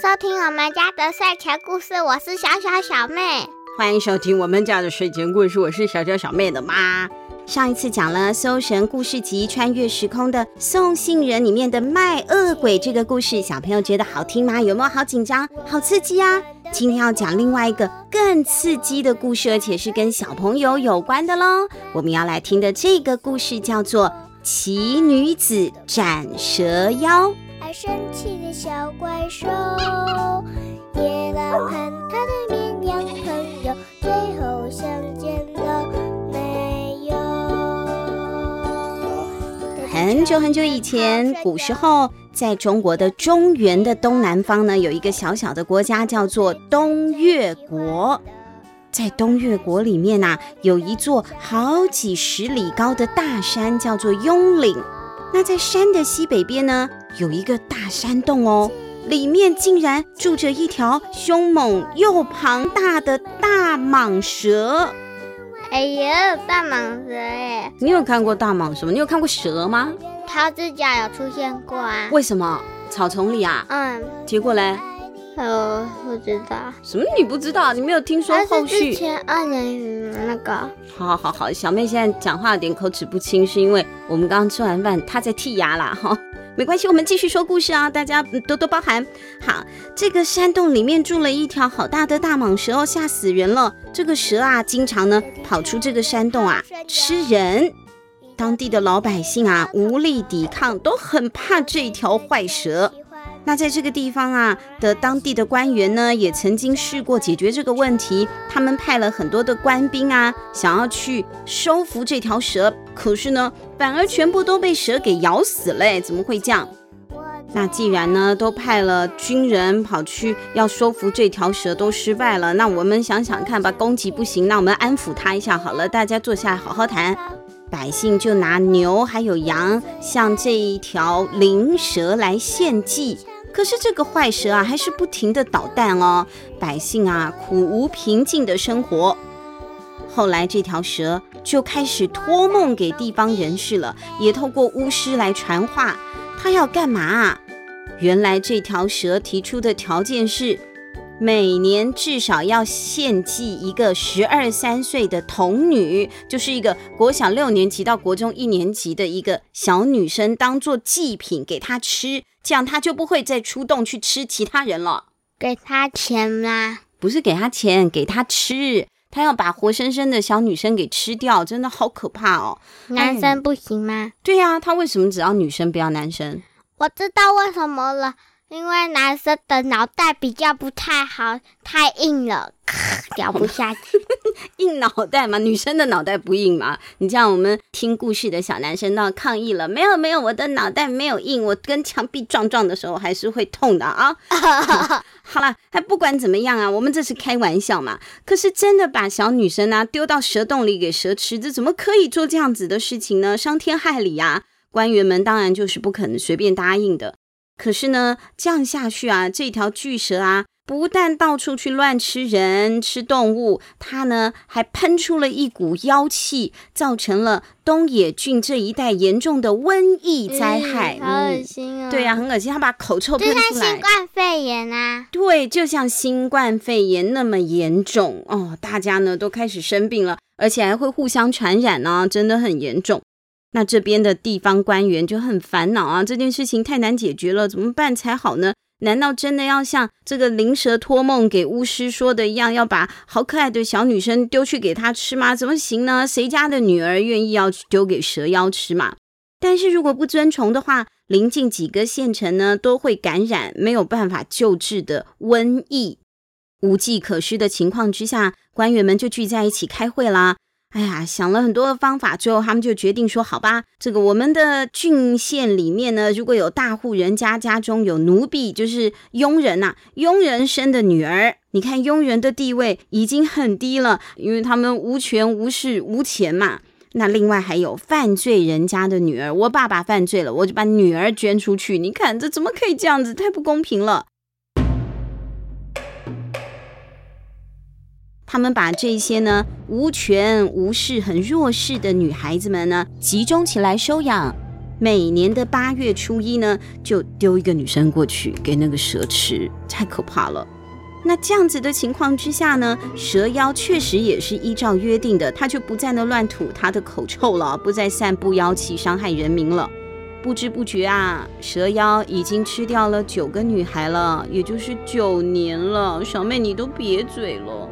收听我们家的睡前故事，我是小小小妹。欢迎收听我们家的睡前故事，我是小小小妹的妈。上一次讲了《搜神故事集》穿越时空的送信人里面的卖恶鬼这个故事，小朋友觉得好听吗？有没有好紧张、好刺激啊？今天要讲另外一个更刺激的故事，而且是跟小朋友有关的喽。我们要来听的这个故事叫做《奇女子斩蛇妖》。爱生气的小怪兽，野狼和他的绵羊朋友，最后相见了没有？很久很久以前，古时候，在中国的中原的东南方呢，有一个小小的国家，叫做东越国。在东越国里面啊，有一座好几十里高的大山，叫做雍岭。那在山的西北边呢，有一个大山洞哦，里面竟然住着一条凶猛又庞大的大蟒蛇。哎呀，大蟒蛇哎！你有看过大蟒蛇吗？你有看过蛇吗？桃子脚有出现过啊？为什么？草丛里啊？嗯。结果嘞？呃，不知道。什么？你不知道？你没有听说后续？之前二年级那个。好好好好，小妹现在讲话有点口齿不清，是因为我们刚刚吃完饭，她在剔牙啦哈。没关系，我们继续说故事啊，大家多多包涵。好，这个山洞里面住了一条好大的大蟒蛇哦，吓死人了。这个蛇啊，经常呢跑出这个山洞啊吃人。当地的老百姓啊无力抵抗，都很怕这条坏蛇。那在这个地方啊的当地的官员呢，也曾经试过解决这个问题。他们派了很多的官兵啊，想要去收服这条蛇，可是呢，反而全部都被蛇给咬死了。怎么会这样？那既然呢，都派了军人跑去要收服这条蛇，都失败了。那我们想想看吧，攻击不行，那我们安抚他一下好了。大家坐下来好好谈。百姓就拿牛还有羊向这一条灵蛇来献祭。可是这个坏蛇啊，还是不停的捣蛋哦。百姓啊，苦无平静的生活。后来这条蛇就开始托梦给地方人士了，也透过巫师来传话。他要干嘛啊？原来这条蛇提出的条件是，每年至少要献祭一个十二三岁的童女，就是一个国小六年级到国中一年级的一个小女生，当做祭品给她吃。这样他就不会再出动去吃其他人了。给他钱吗？不是给他钱，给他吃。他要把活生生的小女生给吃掉，真的好可怕哦。男生不行吗？嗯，对呀，他为什么只要女生不要男生？我知道为什么了。因为男生的脑袋比较不太好，太硬了，掉不下去。硬脑袋嘛，女生的脑袋不硬嘛？你这样，我们听故事的小男生都要抗议了。没有没有，我的脑袋没有硬，我跟墙壁撞撞的时候还是会痛的啊。好了，还不管怎么样啊，我们这是开玩笑嘛。可是真的把小女生啊丢到蛇洞里给蛇吃，这怎么可以做这样子的事情呢？伤天害理啊！官员们当然就是不可能随便答应的。可是呢，这样下去啊，这条巨蛇啊，不但到处去乱吃人、吃动物，它呢还喷出了一股妖气，造成了东野郡这一带严重的瘟疫灾害。嗯、好恶心啊！对呀、啊，很恶心，它把口臭喷出来。就像新冠肺炎啊！对，就像新冠肺炎那么严重哦，大家呢都开始生病了，而且还会互相传染呢、啊，真的很严重。那这边的地方官员就很烦恼啊，这件事情太难解决了，怎么办才好呢？难道真的要像这个灵蛇托梦给巫师说的一样，要把好可爱的小女生丢去给他吃吗？怎么行呢？谁家的女儿愿意要丢给蛇妖吃嘛？但是如果不遵从的话，临近几个县城呢都会感染没有办法救治的瘟疫，无计可施的情况之下，官员们就聚在一起开会啦。哎呀，想了很多的方法，最后他们就决定说：“好吧，这个我们的郡县里面呢，如果有大户人家家中有奴婢，就是佣人呐、佣人生的女儿，你看佣人的地位已经很低了，因为他们无权无势无钱嘛。那另外还有犯罪人家的女儿，我爸爸犯罪了，我就把女儿捐出去。你看这怎么可以这样子？太不公平了。”他们把这些呢无权无势、很弱势的女孩子们呢集中起来收养，每年的八月初一呢，就丢一个女生过去给那个蛇吃，太可怕了。那这样子的情况之下呢，蛇妖确实也是依照约定的，他就不再那乱吐他的口臭了，不再散布妖气伤害人民了。不知不觉啊，蛇妖已经吃掉了九个女孩了，也就是九年了。小妹，你都瘪嘴了。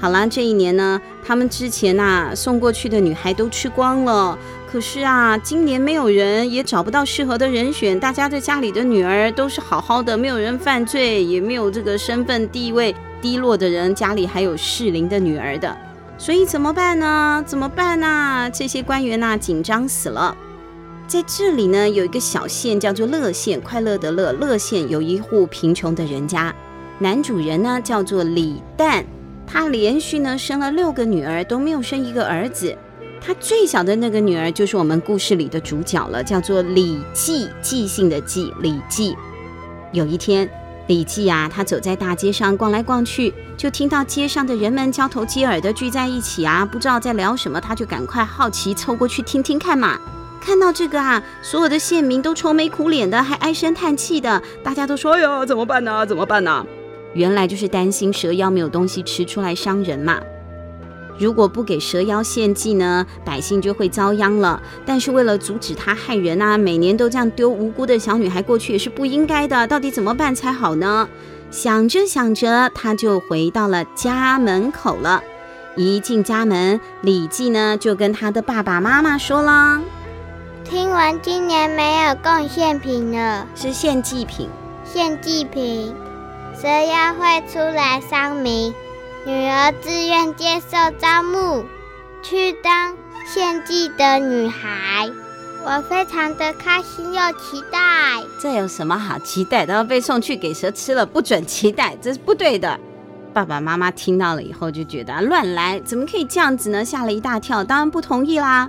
好啦，这一年呢，他们之前呐、啊、送过去的女孩都吃光了。可是啊，今年没有人，也找不到适合的人选。大家在家里的女儿都是好好的，没有人犯罪，也没有这个身份地位低落的人，家里还有适龄的女儿的。所以怎么办呢？怎么办呢？这些官员呐、紧张死了。在这里呢，有一个小县叫做乐县，快乐的乐，乐县有一户贫穷的人家，男主人呢叫做李旦。他连续呢生了六个女儿，都没有生一个儿子。他最小的那个女儿就是我们故事里的主角了，叫做李记，记性的记，李记。有一天，李记啊，他走在大街上逛来逛去，就听到街上的人们交头接耳的聚在一起啊，不知道在聊什么，他就赶快好奇凑过去听听看嘛。看到这个啊，所有的县民都愁眉苦脸的，还唉声叹气的，大家都说：“哎呀，怎么办呢？怎么办呢？”原来就是担心蛇妖没有东西吃出来伤人嘛。如果不给蛇妖献祭呢，百姓就会遭殃了。但是为了阻止他害人啊，每年都这样丢无辜的小女孩过去也是不应该的。到底怎么办才好呢？想着想着，他就回到了家门口了。一进家门，李记呢就跟他的爸爸妈妈说了：“听闻今年没有贡献品了，是献祭品，献祭品。”蛇妖会出来赏名，女儿自愿接受招募，去当献祭的女孩。我非常的开心又期待。这有什么好期待的？要被送去给蛇吃了，不准期待，这是不对的。爸爸妈妈听到了以后就觉得乱来，怎么可以这样子呢？吓了一大跳，当然不同意啦。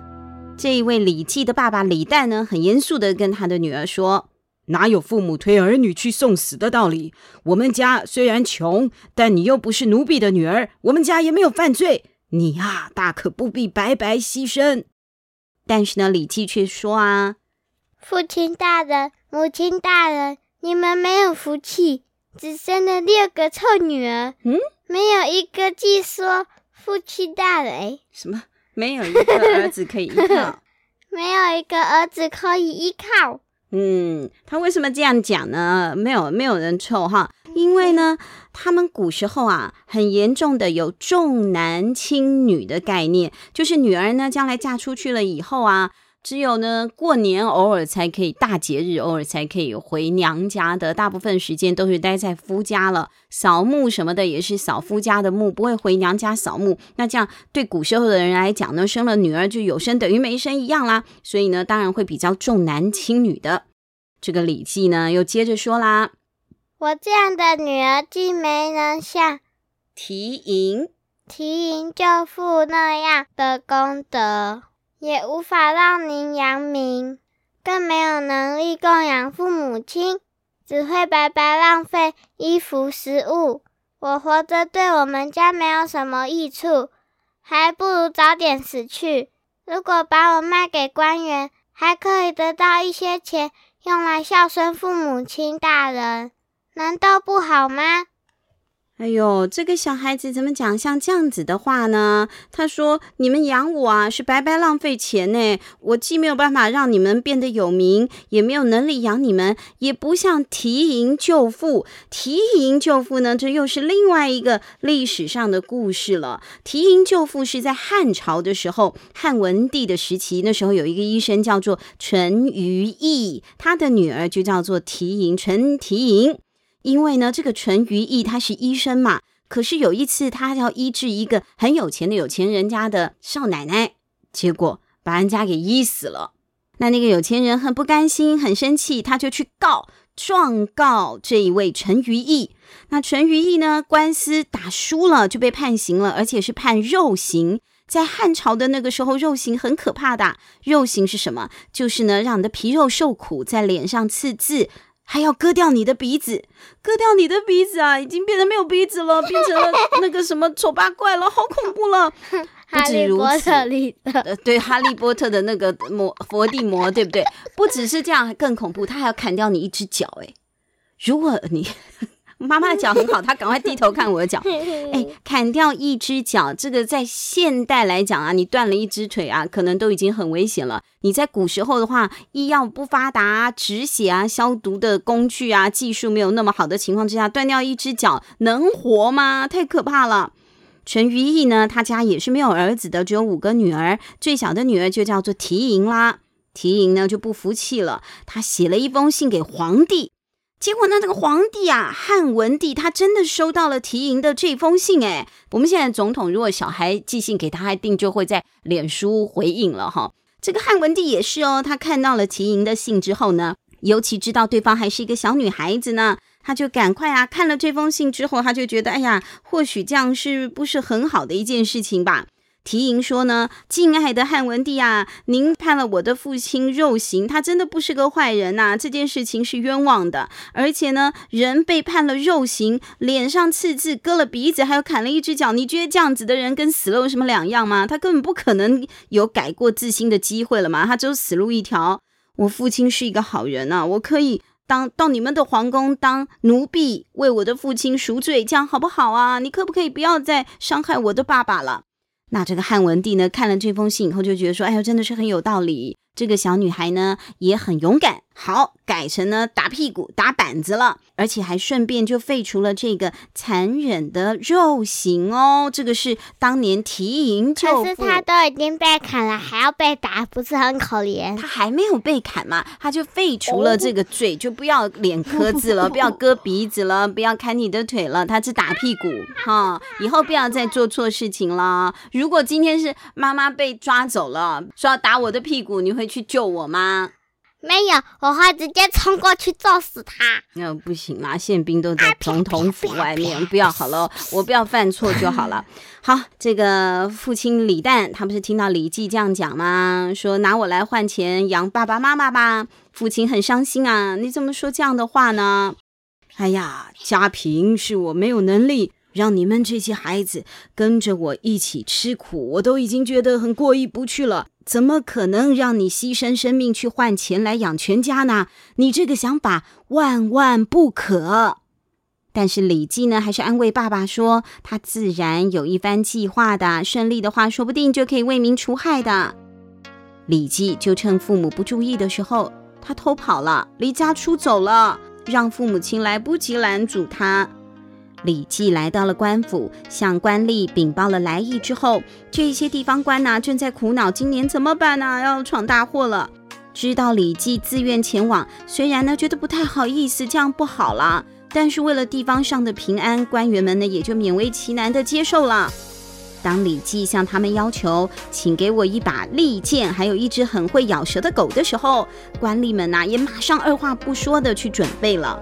这一位李记的爸爸李旦呢，很严肃的跟他的女儿说。哪有父母推儿女去送死的道理？我们家虽然穷，但你又不是奴婢的女儿，我们家也没有犯罪，你呀，大可不必白白牺牲。但是呢，李记却说啊，父亲大人、母亲大人，你们没有福气，只生了六个臭女儿，嗯，没有一个记说父亲大人。什么？没有一个儿子可以依靠？没有一个儿子可以依靠。嗯，他为什么这样讲呢？没有没有人臭哈，因为呢，他们古时候啊，很严重的有重男轻女的概念，就是女儿呢，将来嫁出去了以后啊，只有呢过年偶尔才可以，大节日偶尔才可以回娘家的，大部分时间都是待在夫家了，扫墓什么的也是扫夫家的墓，不会回娘家扫墓。那这样对古时候的人来讲呢，生了女儿就有生等于没生一样啦，所以呢，当然会比较重男轻女的。这个礼记呢，又接着说啦：“我这样的女儿，既没能像缇萦、缇萦舅父那样的功德，也无法让您扬名，更没有能力供养父母亲，只会白白浪费衣服食物。我活着对我们家没有什么益处，还不如早点死去。如果把我卖给官员，还可以得到一些钱。”用来孝顺父母亲大人，难道不好吗？哎呦，这个小孩子怎么讲像这样子的话呢？他说：“你们养我啊，是白白浪费钱呢。我既没有办法让你们变得有名，也没有能力养你们，也不像缇萦救父。缇萦救父呢，这又是另外一个历史上的故事了。缇萦救父是在汉朝的时候，汉文帝的时期，那时候有一个医生叫做淳于意，他的女儿就叫做缇萦，淳缇萦。”因为呢，这个淳于意他是医生嘛，可是有一次他要医治一个很有钱的有钱人家的少奶奶，结果把人家给医死了。那那个有钱人很不甘心，很生气，他就去告状告这一位淳于意。那淳于意呢，官司打输了，就被判刑了，而且是判肉刑。在汉朝的那个时候，肉刑很可怕的。肉刑是什么？就是呢，让你的皮肉受苦，在脸上刺字。还要割掉你的鼻子，割掉你的鼻子啊！已经变得没有鼻子了，变成了那个什么丑八怪了，好恐怖了。不止如此，哈利波特里的，呃，对，哈利波特的那个魔佛地魔，对不对？不只是这样，更恐怖，他还要砍掉你一只脚，哎，如果你。妈妈的脚很好，她赶快低头看我的脚。哎，砍掉一只脚，这个在现代来讲啊，你断了一只腿啊，可能都已经很危险了。你在古时候的话，医药不发达，止血啊、消毒的工具啊、技术没有那么好的情况之下，断掉一只脚能活吗？太可怕了。陈于毅呢，他家也是没有儿子的，只有五个女儿，最小的女儿就叫做缇萦啦。缇萦呢就不服气了，她写了一封信给皇帝。结果呢，这个皇帝啊，汉文帝他真的收到了缇萦的这封信。诶，我们现在总统如果小孩寄信给他，他一定就会在脸书回应了哈。这个汉文帝也是哦，他看到了缇萦的信之后呢，尤其知道对方还是一个小女孩子呢，他就赶快啊，看了这封信之后，他就觉得，哎呀，或许这样是不是很好的一件事情吧。缇萦说呢，敬爱的汉文帝啊，您判了我的父亲肉刑，他真的不是个坏人呐、这件事情是冤枉的。而且呢，人被判了肉刑，脸上刺字，割了鼻子，还有砍了一只脚，你觉得这样子的人跟死了有什么两样吗？他根本不可能有改过自新的机会了嘛，他只有死路一条。我父亲是一个好人啊，我可以当到你们的皇宫当奴婢，为我的父亲赎罪，这样好不好啊？你可不可以不要再伤害我的爸爸了？那这个汉文帝呢，看了这封信以后，就觉得说：“哎呦，真的是很有道理。”这个小女孩呢也很勇敢，好，改成呢打屁股打板子了，而且还顺便就废除了这个残忍的肉刑哦。这个是当年缇萦舅父，可是他都已经被砍了，还要被打，不是很可怜？他还没有被砍嘛，他就废除了这个罪，就不要脸磕字了，不要割鼻子了，不要砍你的腿了，他只打屁股哈。以后不要再做错事情了。如果今天是妈妈被抓走了，说要打我的屁股，你会？去救我吗？没有，我会直接冲过去揍死他。那不行啦，宪兵都在总统府外面，不要好了，我不要犯错就好了。好，这个父亲李旦，他不是听到李绩这样讲吗？说拿我来换钱养爸爸妈妈吧。父亲很伤心啊，你怎么说这样的话呢？哎呀，家贫是我没有能力。让你们这些孩子跟着我一起吃苦，我都已经觉得很过意不去了。怎么可能让你牺牲生命去换钱来养全家呢？你这个想法万万不可。但是李绩呢，还是安慰爸爸说，他自然有一番计划的，顺利的话，说不定就可以为民除害的。李绩就趁父母不注意的时候，他偷跑了，离家出走了，让父母亲来不及拦阻他。李绩来到了官府，向官吏禀报了来意之后，这些地方官呐正在苦恼，今年怎么办呢？要闯大祸了。知道李绩自愿前往，虽然呢觉得不太好意思，这样不好了，但是为了地方上的平安，官员们呢也就勉为其难的接受了。当李绩向他们要求，请给我一把利剑，还有一只很会咬舌的狗的时候，官吏们呐也马上二话不说的去准备了。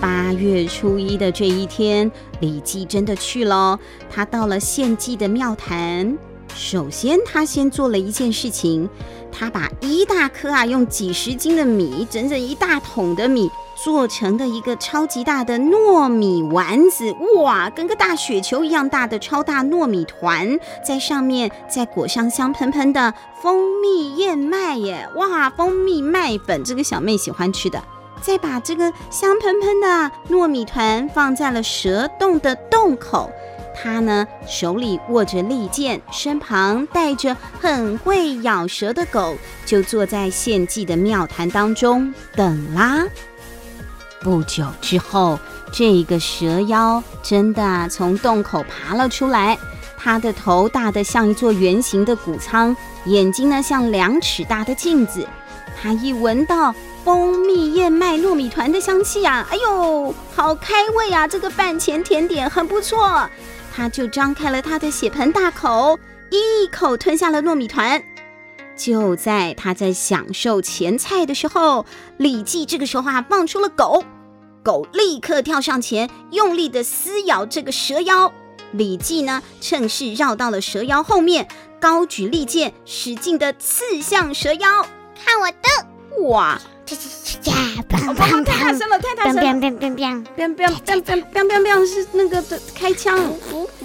八月初一的这一天，李记真的去了。他到了献祭的庙坛，首先他先做了一件事情，他把一大颗啊，用几十斤的米，整整一大桶的米做成的一个超级大的糯米丸子，哇，跟个大雪球一样大的超大糯米团，在上面再裹上香喷喷的蜂蜜燕麦耶，哇，蜂蜜麦粉，这个小妹喜欢吃的。再把这个香喷喷的糯米团放在了蛇洞的洞口，他呢手里握着利剑，身旁带着很会咬蛇的狗，就坐在献祭的庙坛当中等啦。不久之后，这个蛇妖真的从洞口爬了出来，它的头大得像一座圆形的谷仓，眼睛呢像两尺大的镜子，它一闻到。蜂蜜燕麦糯米团的香气呀，哎呦，好开胃啊！这个饭前甜点很不错。他就张开了他的血盆大口，一口吞下了糯米团。就在他在享受前菜的时候，李记这个时候啊，放出了狗，狗立刻跳上前，用力的撕咬这个蛇妖。李记呢，趁势绕到了蛇妖后面，高举利剑，使劲的刺向蛇妖。看我的！哇！啪啪，太大声了，太大声了！砰砰砰砰砰砰砰砰砰是那个的开枪。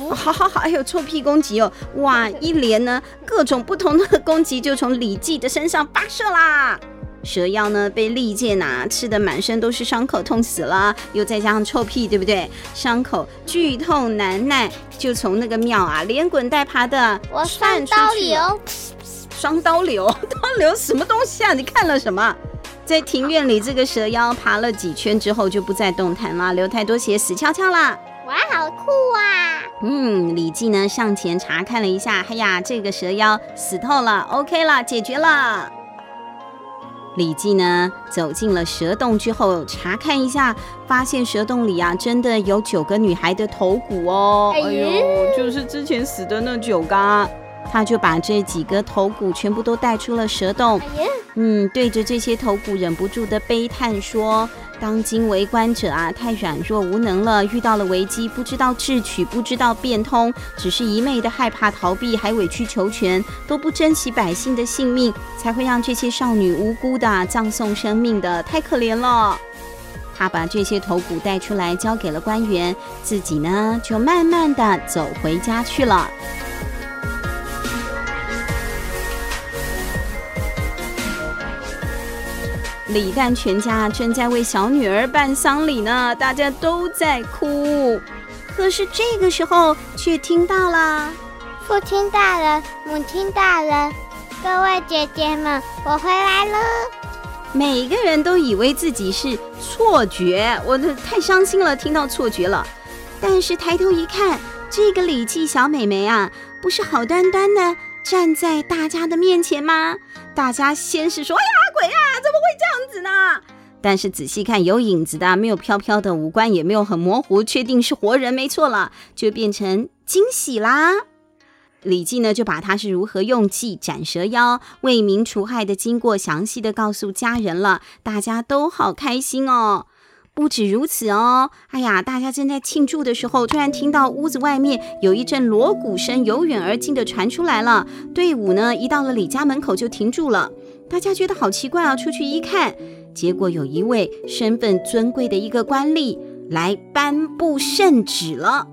好好好，还有臭屁攻击哦！哇，一连呢各种不同的攻击就从李记的身上发射啦。蛇妖呢被利剑呐刺得满身都是伤口，痛死了。又再加上臭屁，对不对？伤口剧痛难耐，就从那个庙啊连滚带爬的，我双刀流，双刀流，刀流什么东西啊？你看了什么？在庭院里，这个蛇妖爬了几圈之后就不再动弹了，流太多血，死翘翘了。哇，好酷啊！嗯，李记呢上前查看了一下，哎呀，这个蛇妖死透了，OK 了，解决了。李记呢走进了蛇洞之后，查看一下，发现蛇洞里啊真的有九个女孩的头骨哦。哎呦，就是之前死的那九个。他就把这几个头骨全部都带出了蛇洞，嗯，对着这些头骨忍不住的悲叹说：“当今为官者啊，太软弱无能了，遇到了危机不知道智取，不知道变通，只是一昧的害怕逃避，还委曲求全，都不珍惜百姓的性命，才会让这些少女无辜的葬送生命的，太可怜了。”他把这些头骨带出来交给了官员，自己呢就慢慢的走回家去了。李旦全家正在为小女儿办丧礼呢，大家都在哭。可是这个时候，却听到了父亲大人、母亲大人、各位姐姐们，我回来了。每一个人都以为自己是错觉，我的太伤心了，听到错觉了。但是抬头一看，这个李记小美眉啊，不是好端端的站在大家的面前吗？大家先是说：“哎呀，这样子呢？”但是仔细看，有影子的，没有飘飘的，五官也没有很模糊，确定是活人，没错了，就变成惊喜啦。李记呢，就把他是如何用计斩蛇妖、为民除害的经过详细的告诉家人了，大家都好开心哦。不止如此哦，哎呀，大家正在庆祝的时候，突然听到屋子外面有一阵锣鼓声由远而近的传出来了。队伍呢，一到了李家门口就停住了。大家觉得好奇怪啊，出去一看，结果有一位身份尊贵的一个官吏来颁布圣旨了。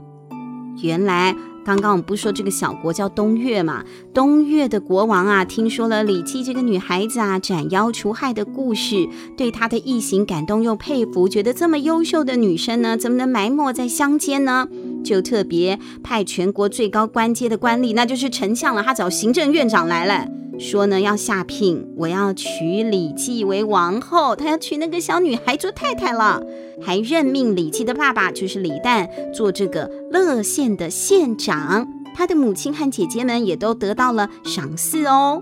原来。刚刚我们不说这个小国叫东岳嘛？东岳的国王啊，听说了李记这个女孩子啊斩妖除害的故事，对她的义行感动又佩服，觉得这么优秀的女生呢，怎么能埋没在乡间呢？就特别派全国最高官阶的官吏，那就是丞相了，他找行政院长来了。说呢，要下聘，我要娶李记为王后，他要娶那个小女孩做太太了，还任命李记的爸爸就是李旦做这个乐县的县长，他的母亲和姐姐们也都得到了赏赐哦。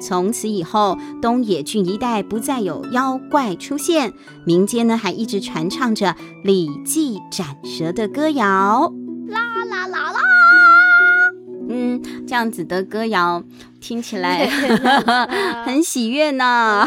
从此以后，东野郡一带不再有妖怪出现，民间呢还一直传唱着李记斩蛇的歌谣，啦啦啦啦，嗯，这样子的歌谣。听起来 很喜悦呢。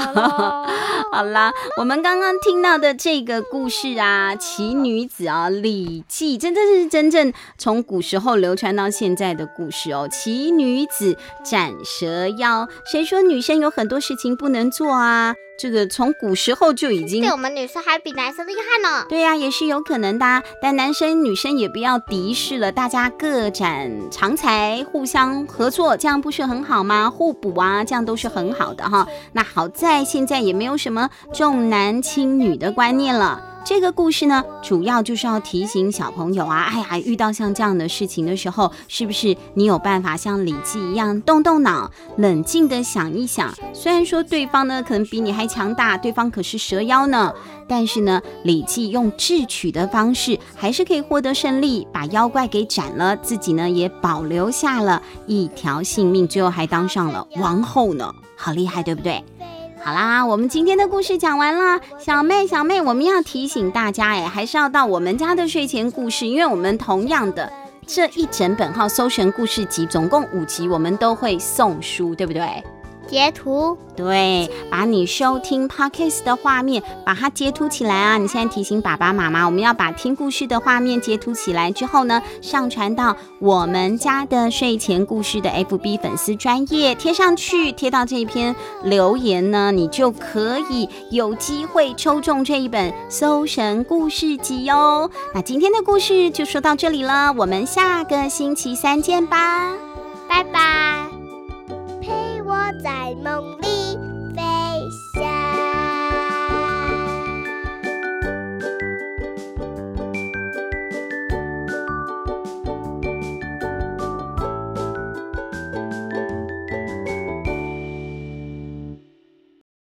好啦，我们刚刚听到的这个故事啊，奇女子啊，礼记，真的是真正从古时候流传到现在的故事哦。奇女子斩蛇妖，谁说女生有很多事情不能做啊？这个从古时候就已经，对我们女生还比男生厉害呢。对呀、啊，也是有可能的、啊。但男生女生也不要敌视了，大家各展长才，互相合作，这样不是很好吗？互补啊，这样都是很好的哈。那好在现在也没有什么重男轻女的观念了。这个故事呢，主要就是要提醒小朋友啊，哎呀，遇到像这样的事情的时候，是不是你有办法像李记一样动动脑，冷静地想一想？虽然说对方呢可能比你还强大，对方可是蛇妖呢，但是呢，李记用智取的方式，还是可以获得胜利，把妖怪给斩了，自己呢也保留下了一条性命，最后还当上了王后呢，好厉害，对不对？好啦，我们今天的故事讲完啦。小妹，小妹，我们要提醒大家，哎，还是要到我们家的睡前故事，因为我们同样的这一整本号《搜神故事集》总共五集，我们都会送书，对不对？截图。对，把你收听 Podcast 的画面，把它截图起来啊！你现在提醒爸爸妈妈，我们要把听故事的画面截图起来之后呢，上传到我们家的睡前故事的 FB 粉丝专页贴上去，贴到这一篇留言呢，你就可以有机会抽中这一本《搜神故事集》哟。那今天的故事就说到这里了，我们下个星期三见吧，拜拜。在梦里。